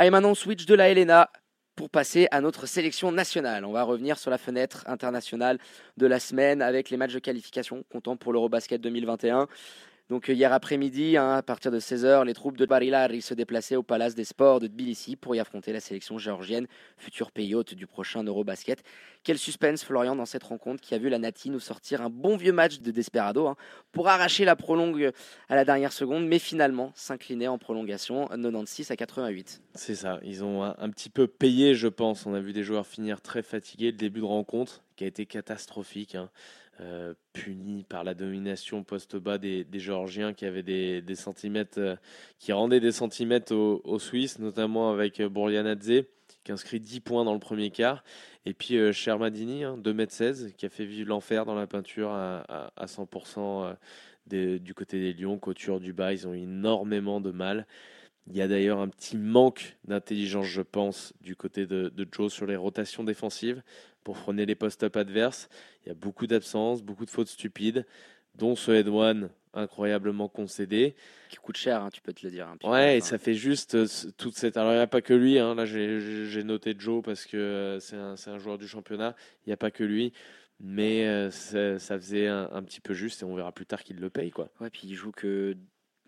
Allez, maintenant, on switch de la Helena pour passer à notre sélection nationale. On va revenir sur la fenêtre internationale de la semaine avec les matchs de qualification comptant pour l'Eurobasket 2021. Donc euh, hier après-midi, hein, à partir de 16h, les troupes de Barilari se déplaçaient au Palace des Sports de Tbilissi pour y affronter la sélection géorgienne, futur pays hôte du prochain Eurobasket. Quel suspense, Florian, dans cette rencontre qui a vu la Nati nous sortir un bon vieux match de Desperado hein, pour arracher la prolongue à la dernière seconde, mais finalement s'incliner en prolongation 96 à 88. C'est ça, ils ont un, petit peu payé, je pense. On a vu des joueurs finir très fatigués. Le début de rencontre qui a été catastrophique. Hein. Euh, puni par la domination post-bas des, Géorgiens qui avaient des, centimètres, euh, qui rendaient des centimètres aux, Suisses, notamment avec euh, Bourlianadze qui inscrit 10 points dans le premier quart. Et puis Shermadini, 2m16, hein, qui a fait vivre l'enfer dans la peinture à, 100% du côté des Lions. Couture du bas, ils ont énormément de mal. Il y a d'ailleurs un petit manque d'intelligence, je pense, du côté de, de Joe sur les rotations défensives pour freiner les post-up adverses. Il y a beaucoup d'absences, beaucoup de fautes stupides, dont ce head one incroyablement concédé. Qui coûte cher, hein, tu peux te le dire. ouais, et ça fait juste euh, toute cette. Alors, il n'y a pas que lui. Hein. Là, j'ai noté Joe parce que euh, c'est un, un, joueur du championnat. Il n'y a pas que lui. Mais euh, ça, faisait un, un, petit peu juste et on verra plus tard qu'il le paye. Quoi. Ouais, puis il joue que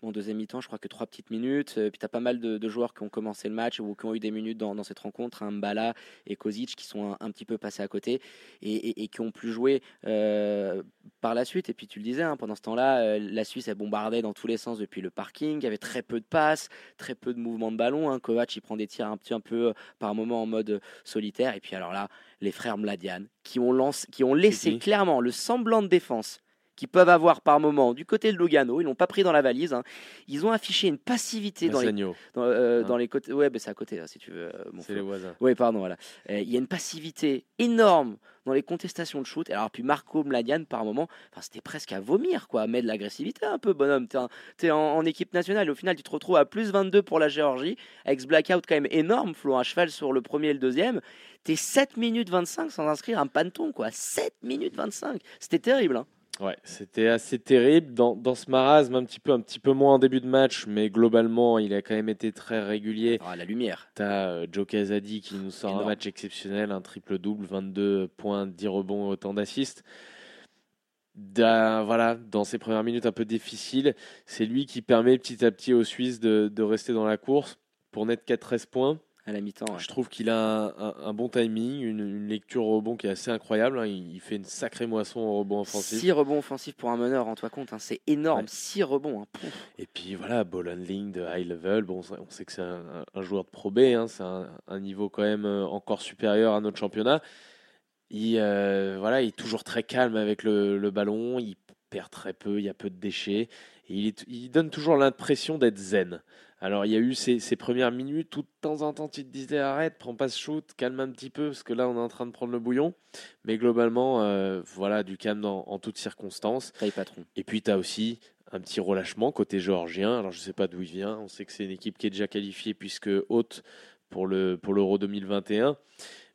en deuxième mi-temps, je crois que trois petites minutes. Euh, puis tu as pas mal de, joueurs qui ont commencé le match ou qui ont eu des minutes dans, cette rencontre, hein, Mbala et Kozic qui sont un, petit peu passés à côté et, qui ont plus joué euh, par la suite. Et puis tu le disais, hein, pendant ce temps-là, euh, la Suisse a bombardé dans tous les sens depuis le parking. Il y avait très peu de passes, très peu de mouvements de ballon. Hein. Kovac, il prend des tirs un petit un peu par moment en mode solitaire. Et puis alors là, les frères Mladian qui ont, lancé, qui ont laissé clairement le semblant de défense qu'ils peuvent avoir par moment du côté de Lugano. Ils l'ont pas pris dans la valise. Hein. Ils ont affiché une passivité dans les, dans, euh, hein. les, côtés. Ouais, ben c'est à côté, si tu veux. Euh, c'est les voisins. Oui, pardon, voilà. Euh, il y a une passivité énorme dans les contestations de shoot. Alors, puis Marco Mladian, par moment, c'était presque à vomir, quoi. Mais de l'agressivité un peu, bonhomme. Tu es, en, équipe nationale. Et au final, tu te retrouves à plus 22 pour la Géorgie, avec ce blackout quand même énorme, Flo, un cheval sur le premier et le deuxième. Tu es 7 minutes 25 sans inscrire un panton, quoi. 7 minutes 25. C'était terrible, hein. Ouais, c'était assez terrible. Dans, dans, ce marasme, un petit, peu, un petit peu moins en début de match, mais globalement, il a quand même été très régulier. Ah, la lumière. Tu as euh, Joe Casadi qui nous sort un match exceptionnel, un triple-double, 22 points, 10 rebonds, autant d'assists. Voilà, dans ses premières minutes un peu difficiles, c'est lui qui permet petit à petit aux Suisses de, de rester dans la course pour n'être qu'à 13 points à la mi-temps. Je trouve qu'il a un, bon timing, une, lecture au rebond qui est assez incroyable. Hein. Il, fait une sacrée moisson au rebond offensif. 6 rebonds offensifs pour un meneur, en toi compte, hein. c'est énorme. 6 rebonds. Hein. Et puis voilà, ball handling de high level. Bon, on sait que c'est un, joueur de Pro B, c'est un, niveau quand même euh, encore supérieur à notre championnat. Il, euh, voilà, il est toujours très calme avec le, ballon, il perd très peu, il y a peu de déchets. Et il donne toujours l'impression d'être zen. Alors, il y a eu ces, premières minutes tout de temps en temps, tu te disais arrête, prends pas ce shoot, calme un petit peu, parce que là, on est en train de prendre le bouillon. Mais globalement, euh, voilà, du calme en toutes circonstances. patron. Et puis, tu as aussi un petit relâchement côté géorgien. Alors, je ne sais pas d'où il vient. On sait que c'est une équipe qui est déjà qualifiée, puisque haute pour l'Euro pour 2021.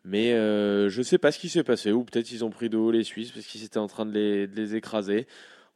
Mais euh, je ne sais pas ce qui s'est passé. Ou peut-être ils ont pris de haut les Suisses, parce qu'ils étaient en train de les, de les écraser.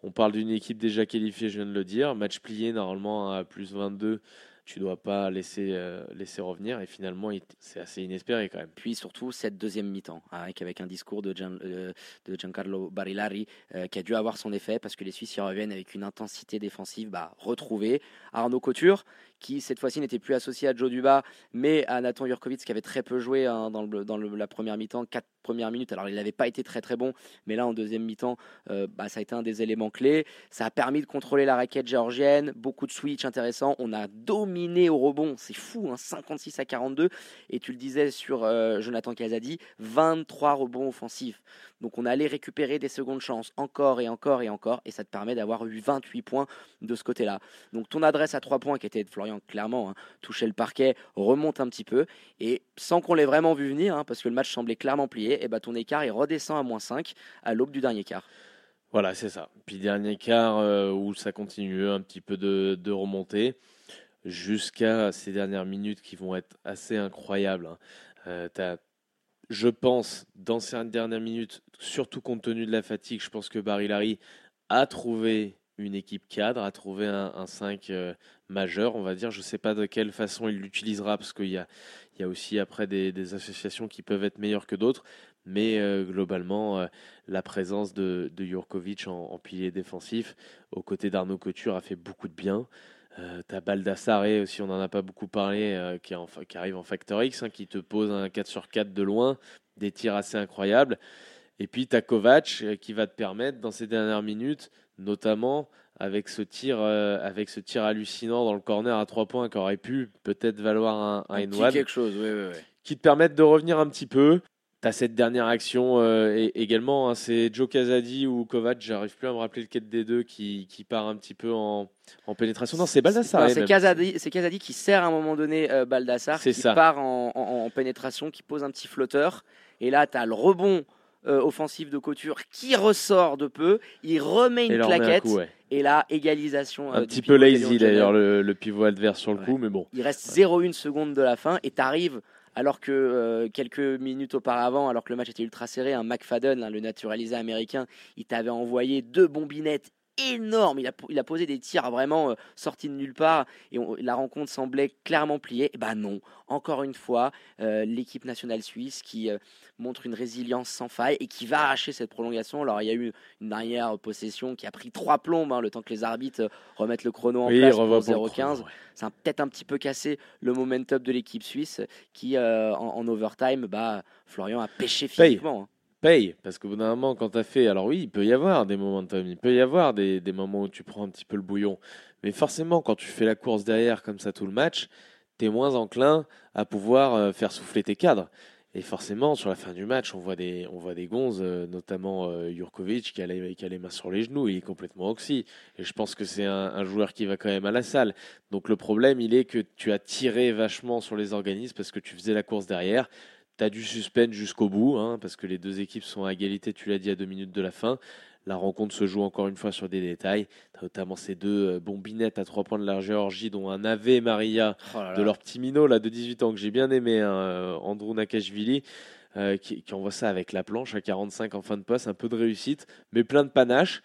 On parle d'une équipe déjà qualifiée, je viens de le dire. Match plié normalement à plus 22 tu dois pas laisser, euh, laisser revenir. Et finalement, c'est assez inespéré quand même. Puis surtout, cette deuxième mi-temps, avec, un discours de, euh, de Giancarlo Barilari euh, qui a dû avoir son effet parce que les Suisses y reviennent avec une intensité défensive bah, retrouvée. Arnaud Couture, qui cette fois-ci n'était plus associé à Joe Duba, mais à Nathan Jurkovic, qui avait très peu joué hein, dans, la première mi-temps, premières minutes. Alors, il n'avait pas été très très bon, mais là, en deuxième mi-temps, bah, ça a été un des éléments clés. Ça a permis de contrôler la raquette géorgienne, beaucoup de switch intéressants. On a dominé dominé au rebond, c'est fou, 56 hein, à 42. Et tu le disais sur euh, Jonathan Casadi, 23 rebonds offensifs. Donc on allait récupérer des secondes chances encore et encore et encore, et ça te permet d'avoir eu 28 points de ce côté-là. Donc ton adresse à 3 points qui était de Florian, clairement, hein, toucher le parquet, remonte un petit peu, et sans qu'on l'ait vraiment vu venir, hein, parce que le match semblait clairement plié, et bah ton écart il redescend à moins 5 à l'aube du dernier quart. Voilà, c'est ça. Puis dernier quart euh, où ça continue un petit peu de, de remonter jusqu'à ces dernières minutes qui vont être assez incroyables. Hein. Euh, je pense, dans ces dernières minutes, surtout compte tenu de la fatigue, je pense que Barry Larry a trouvé une équipe cadre, à trouver un, 5 euh, majeur, on va dire. Je ne sais pas de quelle façon il l'utilisera, parce qu'il y a, aussi après des, associations qui peuvent être meilleures que d'autres. Mais euh, globalement, euh, la présence de, de Jurkovic en, pilier défensif, aux côtés d'Arnaud Couture, a fait beaucoup de bien. Euh, as Baldassare aussi, on n'en a pas beaucoup parlé, qui, qui, arrive en Factor X, hein, qui te pose un 4 sur 4 de loin, des tirs assez incroyables. Et puis tu as Kovac qui va te permettre, dans ces dernières minutes, notamment avec ce tir, euh, avec ce tir hallucinant dans le corner à trois points qui aurait pu peut-être valoir un, un, quelque chose, qui te permettent de revenir un petit peu. Tu as cette dernière action euh, également, hein, c'est Joe Casadi ou Kovac, j'arrive plus à me rappeler lequel des deux qui, qui part un petit peu en, en pénétration. Non, c'est Baldassar. C'est Casadi, qui sert à un moment donné euh, Baldassar, qui part en, en, pénétration, qui pose un petit flotteur. Et là, tu as le rebond euh, offensif de Couture qui ressort de peu. Il remet une claquette. Et là, égalisation. Un euh, petit peu lazy d'ailleurs, le, pivot adverse sur le coup, mais bon. Il reste 0,1 seconde de la fin et tu arrives alors que euh, quelques minutes auparavant, alors que le match était ultra serré, un McFadden, le naturalisé américain, il t'avait envoyé deux bombinettes énorme. Il a, il a posé des tirs vraiment euh, sortis de nulle part et la rencontre semblait clairement pliée. Et bah non, encore une fois, euh, l'équipe nationale suisse qui euh, montre une résilience sans faille et qui va arracher cette prolongation. Alors il y a eu une dernière possession qui a pris trois plombes, hein, le temps que les arbitres remettent le chrono en place pour 0-15. Ça a peut-être un petit peu cassé le momentum de l'équipe suisse qui, en, overtime, bah, Florian a pêché physiquement. Hein paye. Parce qu'au bout d'un moment, quand tu as fait. Alors oui, il peut y avoir des moments de il peut y avoir des, des, moments où tu prends un petit peu le bouillon. Mais forcément, quand tu fais la course derrière comme ça tout le match, tu es moins enclin à pouvoir euh, faire souffler tes cadres. Et forcément, sur la fin du match, on voit des, on voit des gonzes, euh, notamment euh, Jurkovic, qui a, les, qui a les mains sur les genoux, il est complètement oxy. Et je pense que c'est un, un, joueur qui va quand même à la salle. Donc le problème, il est que tu as tiré vachement sur les organismes parce que tu faisais la course derrière tu as du suspense jusqu'au bout, hein, parce que les deux équipes sont à égalité, tu l'as dit, à deux minutes de la fin. La rencontre se joue encore une fois sur des détails. Tu as notamment ces deux euh, bombinettes à trois points de la Géorgie, dont un Ave Maria oh de leur petit minot là, de 18 ans que j'ai bien aimé, hein, euh, Andrew Nakashvili. Euh, qui, envoie ça avec la planche à 45 en fin de passe, un peu de réussite, mais plein de panache.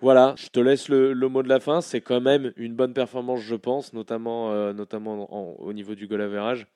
Voilà, je te laisse le, mot de la fin. C'est quand même une bonne performance, je pense, notamment, notamment au niveau du goal average.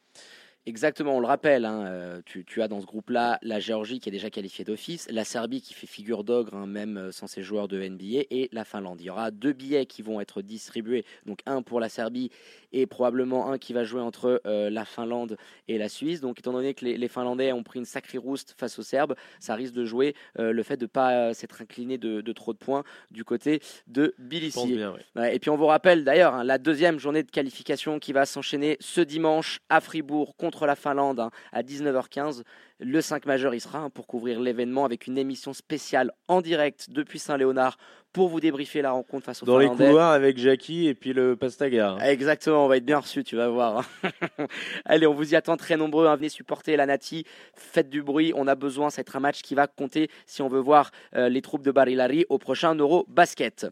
Exactement, on le rappelle, hein, euh, tu, as dans ce groupe-là la Géorgie qui est déjà qualifiée d'office, la Serbie qui fait figure d'ogre, hein, même euh, sans ses joueurs de NBA, et la Finlande. Il y aura deux billets qui vont être distribués, donc un pour la Serbie et probablement un qui va jouer entre euh, la Finlande et la Suisse. Donc étant donné que les, Finlandais ont pris une sacrée rouste face aux Serbes, ça risque de jouer le fait de ne pas s'être incliné de, trop de points du côté de Tbilisi. et puis on vous rappelle d'ailleurs hein, la deuxième journée de qualification qui va s'enchaîner ce dimanche à Fribourg contre la Finlande hein, à 19h15. Le 5 majeur y sera hein, pour couvrir l'événement avec une émission spéciale en direct depuis Saint-Léonard pour vous débriefer la rencontre face aux Dans les couloirs avec Jackie et puis le Pastaga. Exactement, on va être bien reçu, tu vas voir. Hein. Allez, on vous y attend très nombreux. Venez supporter la Nati, faites du bruit. On a besoin, c'est un match qui va compter si on veut voir euh, les troupes de Barilari au prochain Euro Basket.